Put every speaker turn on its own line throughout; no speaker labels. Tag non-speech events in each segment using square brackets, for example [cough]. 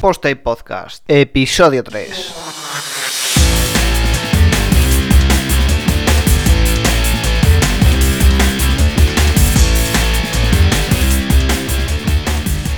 Post Podcast, episodio 3.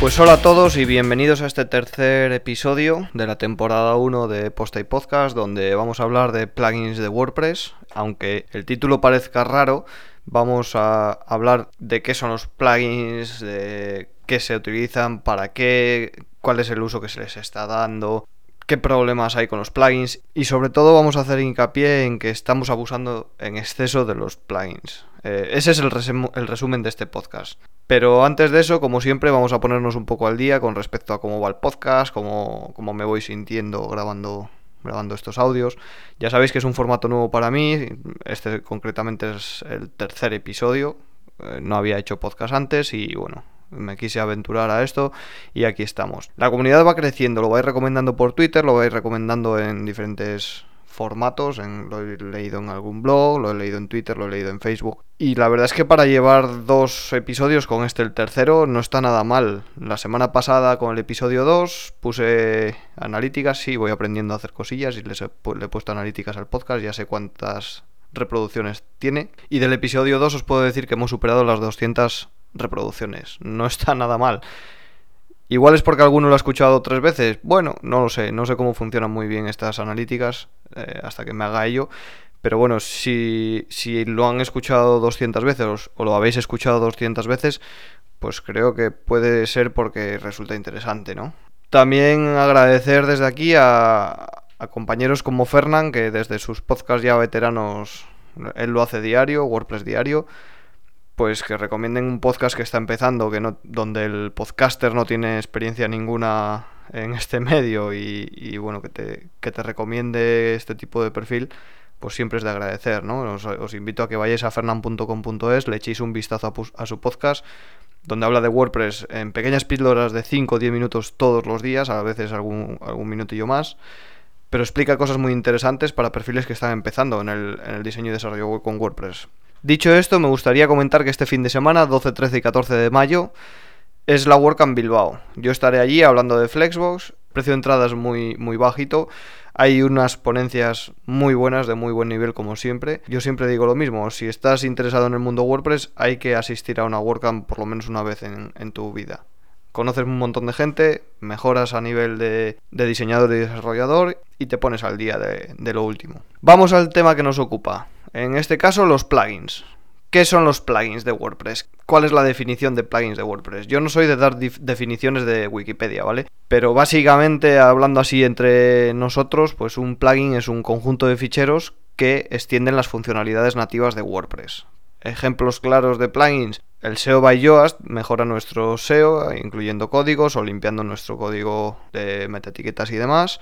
Pues hola a todos y bienvenidos a este tercer episodio de la temporada 1 de Post Podcast, donde vamos a hablar de plugins de WordPress. Aunque el título parezca raro, vamos a hablar de qué son los plugins, de qué se utilizan, para qué, cuál es el uso que se les está dando, qué problemas hay con los plugins y sobre todo vamos a hacer hincapié en que estamos abusando en exceso de los plugins. Eh, ese es el, resum- el resumen de este podcast. Pero antes de eso, como siempre, vamos a ponernos un poco al día con respecto a cómo va el podcast, cómo, me voy sintiendo grabando, grabando estos audios. Ya sabéis que es un formato nuevo para mí, este concretamente es el tercer episodio, eh, no había hecho podcast antes y bueno, me quise aventurar a esto y aquí estamos. La comunidad va creciendo, lo vais recomendando por Twitter, lo vais recomendando en diferentes formatos, en, lo he leído en algún blog, lo he leído en Twitter, lo he leído en Facebook. Y la verdad es que para llevar dos episodios con este el tercero no está nada mal. La semana pasada con el episodio 2 puse analíticas, sí, voy aprendiendo a hacer cosillas y les he, le he puesto analíticas al podcast, ya sé cuántas reproducciones tiene. Y del episodio 2 os puedo decir que hemos superado las 200 reproducciones. No está [laughs] nada mal. Igual es porque alguno lo ha escuchado tres veces. Bueno, no lo sé. No sé cómo funcionan muy bien estas analíticas eh, hasta que me haga ello. Pero bueno, si, si lo han escuchado 200 veces o lo habéis escuchado 200 veces, pues creo que puede ser porque resulta interesante, ¿no? También agradecer desde aquí a, a compañeros como Fernán, que desde sus podcasts ya veteranos, él lo hace diario, WordPress diario, pues que recomienden un podcast que está empezando, que no, donde el podcaster no tiene experiencia ninguna en este medio y, bueno, que te, que te recomiende este tipo de perfil, pues siempre es de agradecer, ¿no? Os, invito a que vayáis a fernan.com.es, le echéis un vistazo a, a su podcast, donde habla de WordPress en pequeñas píldoras de 5 o 10 minutos todos los días, a veces algún, algún minutillo más, pero explica cosas muy interesantes para perfiles que están empezando en el, diseño y desarrollo web con WordPress. Dicho esto, me gustaría comentar que este fin de semana, 12, 13 y 14 de mayo, es la WordCamp Bilbao. Yo estaré allí hablando de Flexbox, precio de entrada es muy, muy bajito. Hay unas ponencias muy buenas, de muy buen nivel como siempre. Yo siempre digo lo mismo, si estás interesado en el mundo WordPress hay que asistir a una WordCamp por lo menos una vez en tu vida. Conoces un montón de gente, mejoras a nivel de, diseñador y desarrollador y te pones al día de, de lo último. Vamos al tema que nos ocupa. En este caso, los plugins. ¿Qué son los plugins de WordPress? ¿Cuál es la definición de plugins de WordPress? Yo no soy de dar definiciones de Wikipedia, ¿vale? Pero básicamente, hablando así entre nosotros, pues un plugin es un conjunto de ficheros que extienden las funcionalidades nativas de WordPress. Ejemplos claros de plugins. El SEO by Yoast mejora nuestro SEO, incluyendo códigos o limpiando nuestro código de metaetiquetas y demás.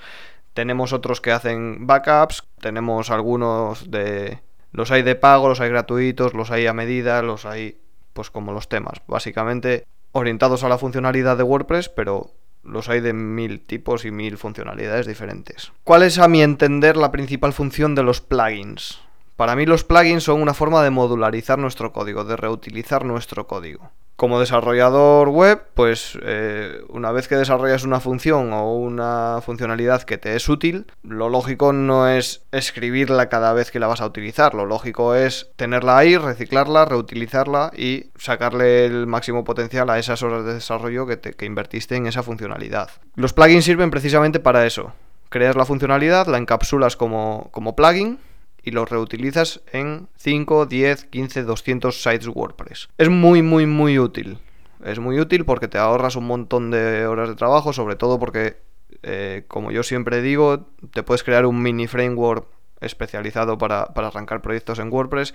Tenemos otros que hacen backups, tenemos algunos de los hay de pago, los hay gratuitos, los hay a medida, los hay pues como los temas, básicamente orientados a la funcionalidad de WordPress, pero los hay de mil tipos y mil funcionalidades diferentes. ¿Cuál es a mi entender la principal función de los plugins? Para mí los plugins son una forma de modularizar nuestro código, de reutilizar nuestro código. Como desarrollador web, pues eh, una vez que desarrollas una función o una funcionalidad que te es útil, lo lógico no es escribirla cada vez que la vas a utilizar, lo lógico es tenerla ahí, reciclarla, reutilizarla y sacarle el máximo potencial a esas horas de desarrollo que, te, que invertiste en esa funcionalidad. Los plugins sirven precisamente para eso. Creas la funcionalidad, la encapsulas como, como plugin y los reutilizas en 5, 10, 15, 200 sites WordPress. Es muy, muy, muy útil. Es muy útil porque te ahorras un montón de horas de trabajo, sobre todo porque, eh, como yo siempre digo, te puedes crear un mini framework especializado para, para, arrancar proyectos en WordPress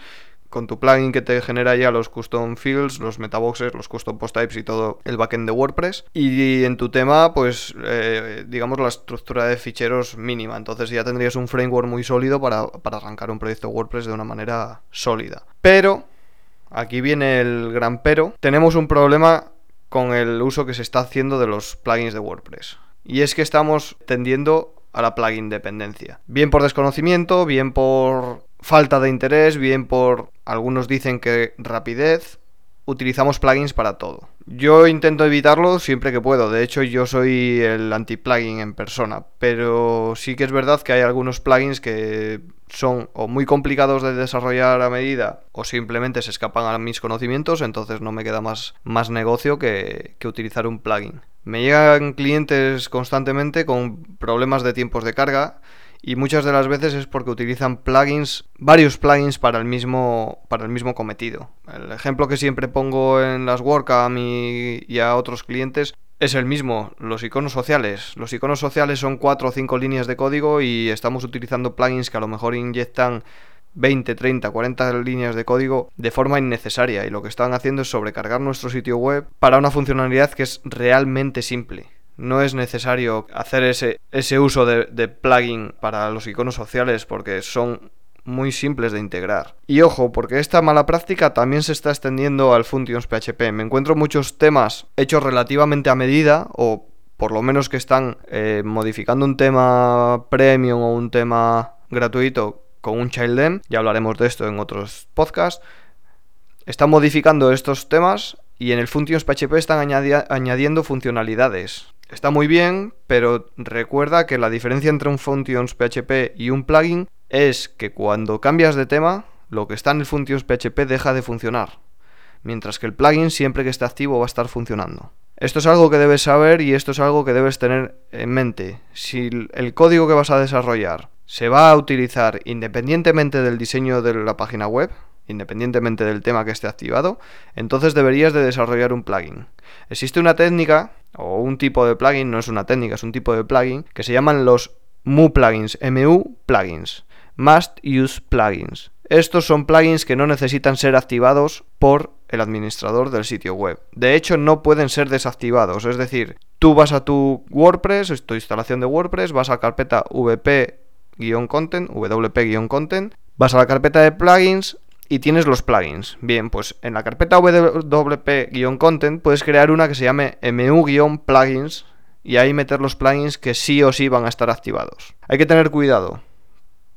con tu plugin que te genera ya los custom fields, los metaboxes, los custom post types y todo el backend de WordPress. Y en tu tema, pues eh, digamos la estructura de ficheros mínima. Entonces ya tendrías un framework muy sólido para, para arrancar un proyecto WordPress de una manera sólida. Pero, aquí viene el gran pero, tenemos un problema con el uso que se está haciendo de los plugins de WordPress. Y es que estamos tendiendo a la plugin dependencia. Bien por desconocimiento, bien por falta de interés, bien por algunos dicen que rapidez. utilizamos plugins para todo. Yo intento evitarlo siempre que puedo, de hecho yo soy el anti-plugin en persona, pero sí que es verdad que hay algunos plugins que son o muy complicados de desarrollar a medida o simplemente se escapan a mis conocimientos, entonces no me queda más, más negocio que, que utilizar un plugin. Me llegan clientes constantemente con problemas de tiempos de carga y muchas de las veces es porque utilizan plugins, varios plugins para el mismo, para el mismo cometido. El ejemplo que siempre pongo en las WordCamp y, y a otros clientes es el mismo, los iconos sociales. Los iconos sociales son 4 o 5 líneas de código y estamos utilizando plugins que a lo mejor inyectan 20, 30, 40 líneas de código de forma innecesaria y lo que están haciendo es sobrecargar nuestro sitio web para una funcionalidad que es realmente simple. No es necesario hacer ese, ese uso de, de plugin para los iconos sociales porque son muy simples de integrar. Y ojo, porque esta mala práctica también se está extendiendo al Functions PHP. Me encuentro muchos temas hechos relativamente a medida o por lo menos que están eh, modificando un tema premium o un tema gratuito con un child ya hablaremos de esto en otros podcasts. Están modificando estos temas y en el Functions PHP están añadiendo funcionalidades. Está muy bien, pero recuerda que la diferencia entre un Functions PHP y un plugin es que cuando cambias de tema, lo que está en el Functions PHP deja de funcionar, mientras que el plugin siempre que esté activo va a estar funcionando. Esto es algo que debes saber y esto es algo que debes tener en mente. Si el código que vas a desarrollar se va a utilizar independientemente del diseño de la página web, independientemente del tema que esté activado, entonces deberías de desarrollar un plugin. Existe una técnica o un tipo de plugin, no es una técnica, es un tipo de plugin que se llaman los MU plugins, MU plugins, Must Use Plugins. Estos son plugins que no necesitan ser activados por el administrador del sitio web. De hecho, no pueden ser desactivados, es decir, tú vas a tu WordPress, tu instalación de WordPress, vas a la carpeta wp-content, wp-content, vas a la carpeta de plugins, y tienes los plugins. Bien, pues en la carpeta wp-content puedes crear una que se llame mu-plugins y ahí meter los plugins que sí o sí van a estar activados. Hay que tener cuidado,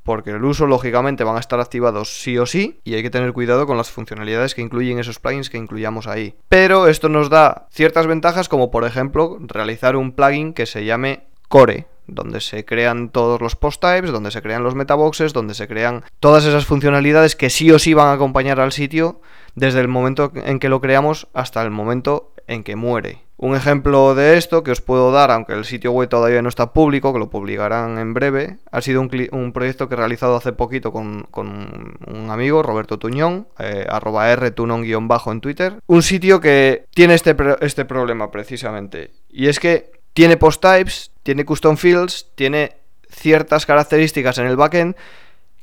porque el uso lógicamente van a estar activados sí o sí y hay que tener cuidado con las funcionalidades que incluyen esos plugins que incluyamos ahí. Pero esto nos da ciertas ventajas como por ejemplo realizar un plugin que se llame Core, donde se crean todos los post types, donde se crean los metaboxes, donde se crean todas esas funcionalidades que sí o sí van a acompañar al sitio desde el momento en que lo creamos hasta el momento en que muere. Un ejemplo de esto que os puedo dar, aunque el sitio web todavía no está público, que lo publicarán en breve, ha sido un, proyecto que he realizado hace poquito con, un amigo, Roberto Tuñón, eh, arroba rtunon-bajo en Twitter. Un sitio que tiene este, este problema precisamente. Y es que tiene post types, tiene custom fields, tiene ciertas características en el backend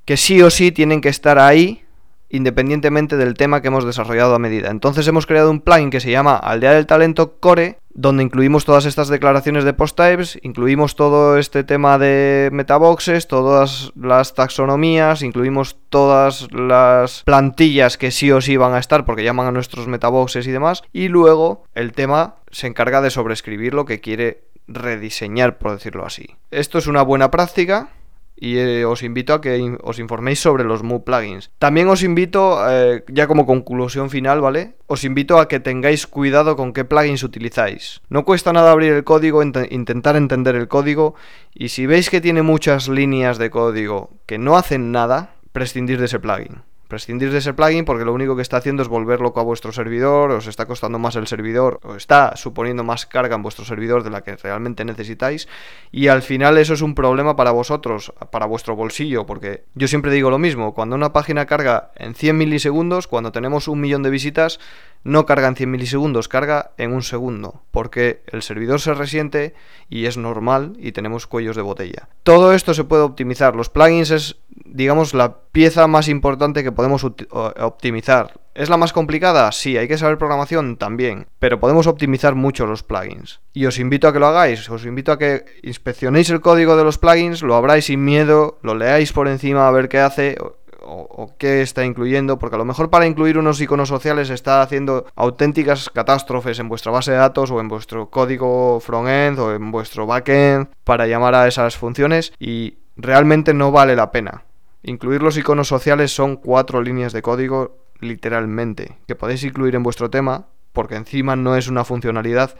que sí o sí tienen que estar ahí independientemente del tema que hemos desarrollado a medida. Entonces hemos creado un plugin que se llama Aldea del Talento Core, donde incluimos todas estas declaraciones de post types, incluimos todo este tema de metaboxes, todas las taxonomías, incluimos todas las plantillas que sí o sí van a estar porque llaman a nuestros metaboxes y demás, y luego el tema se encarga de sobreescribir lo que quiere rediseñar, por decirlo así. Esto es una buena práctica y eh, os invito a que os informéis sobre los Mu plugins. También os invito, eh, ya como conclusión final, ¿vale? Os invito a que tengáis cuidado con qué plugins utilizáis. No cuesta nada abrir el código, intentar entender el código y si veis que tiene muchas líneas de código que no hacen nada, prescindir de ese plugin prescindir de ese plugin porque lo único que está haciendo es volver loco a vuestro servidor, os está costando más el servidor, os está suponiendo más carga en vuestro servidor de la que realmente necesitáis y al final eso es un problema para vosotros, para vuestro bolsillo, porque yo siempre digo lo mismo, cuando una página carga en 100 milisegundos, cuando tenemos un millón de visitas, no carga en 100 milisegundos, carga en un segundo, porque el servidor se resiente y es normal y tenemos cuellos de botella. Todo esto se puede optimizar, los plugins es, digamos, la pieza más importante que podemos optimizar. ¿Es la más complicada? Sí, hay que saber programación también, pero podemos optimizar mucho los plugins. Y os invito a que lo hagáis, os invito a que inspeccionéis el código de los plugins, lo abráis sin miedo, lo leáis por encima a ver qué hace, o, qué está incluyendo, porque a lo mejor para incluir unos iconos sociales está haciendo auténticas catástrofes en vuestra base de datos o en vuestro código frontend o en vuestro backend para llamar a esas funciones y realmente no vale la pena. Incluir los iconos sociales son cuatro líneas de código literalmente, que podéis incluir en vuestro tema, porque encima no es una funcionalidad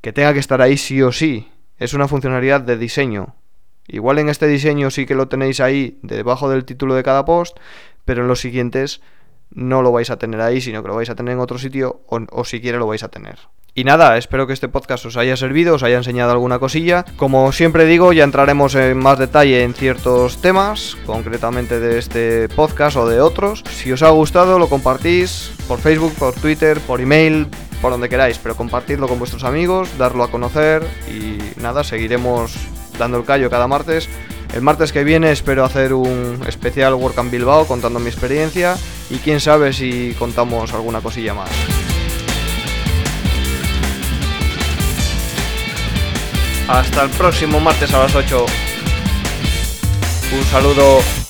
que tenga que estar ahí sí o sí, es una funcionalidad de diseño. Igual en este diseño sí que lo tenéis ahí debajo del título de cada post, pero en los siguientes no lo vais a tener ahí, sino que lo vais a tener en otro sitio o, o siquiera lo vais a tener. Y nada, espero que este podcast os haya servido, os haya enseñado alguna cosilla. Como siempre digo, ya entraremos en más detalle en ciertos temas, concretamente de este podcast o de otros. Si os ha gustado, lo compartís por Facebook, por Twitter, por email, por donde queráis, pero compartidlo con vuestros amigos, darlo a conocer y nada, seguiremos dando el callo cada martes. El martes que viene espero hacer un especial Work and Bilbao contando mi experiencia y quién sabe si contamos alguna cosilla más. Hasta el próximo martes a las 8. Un saludo.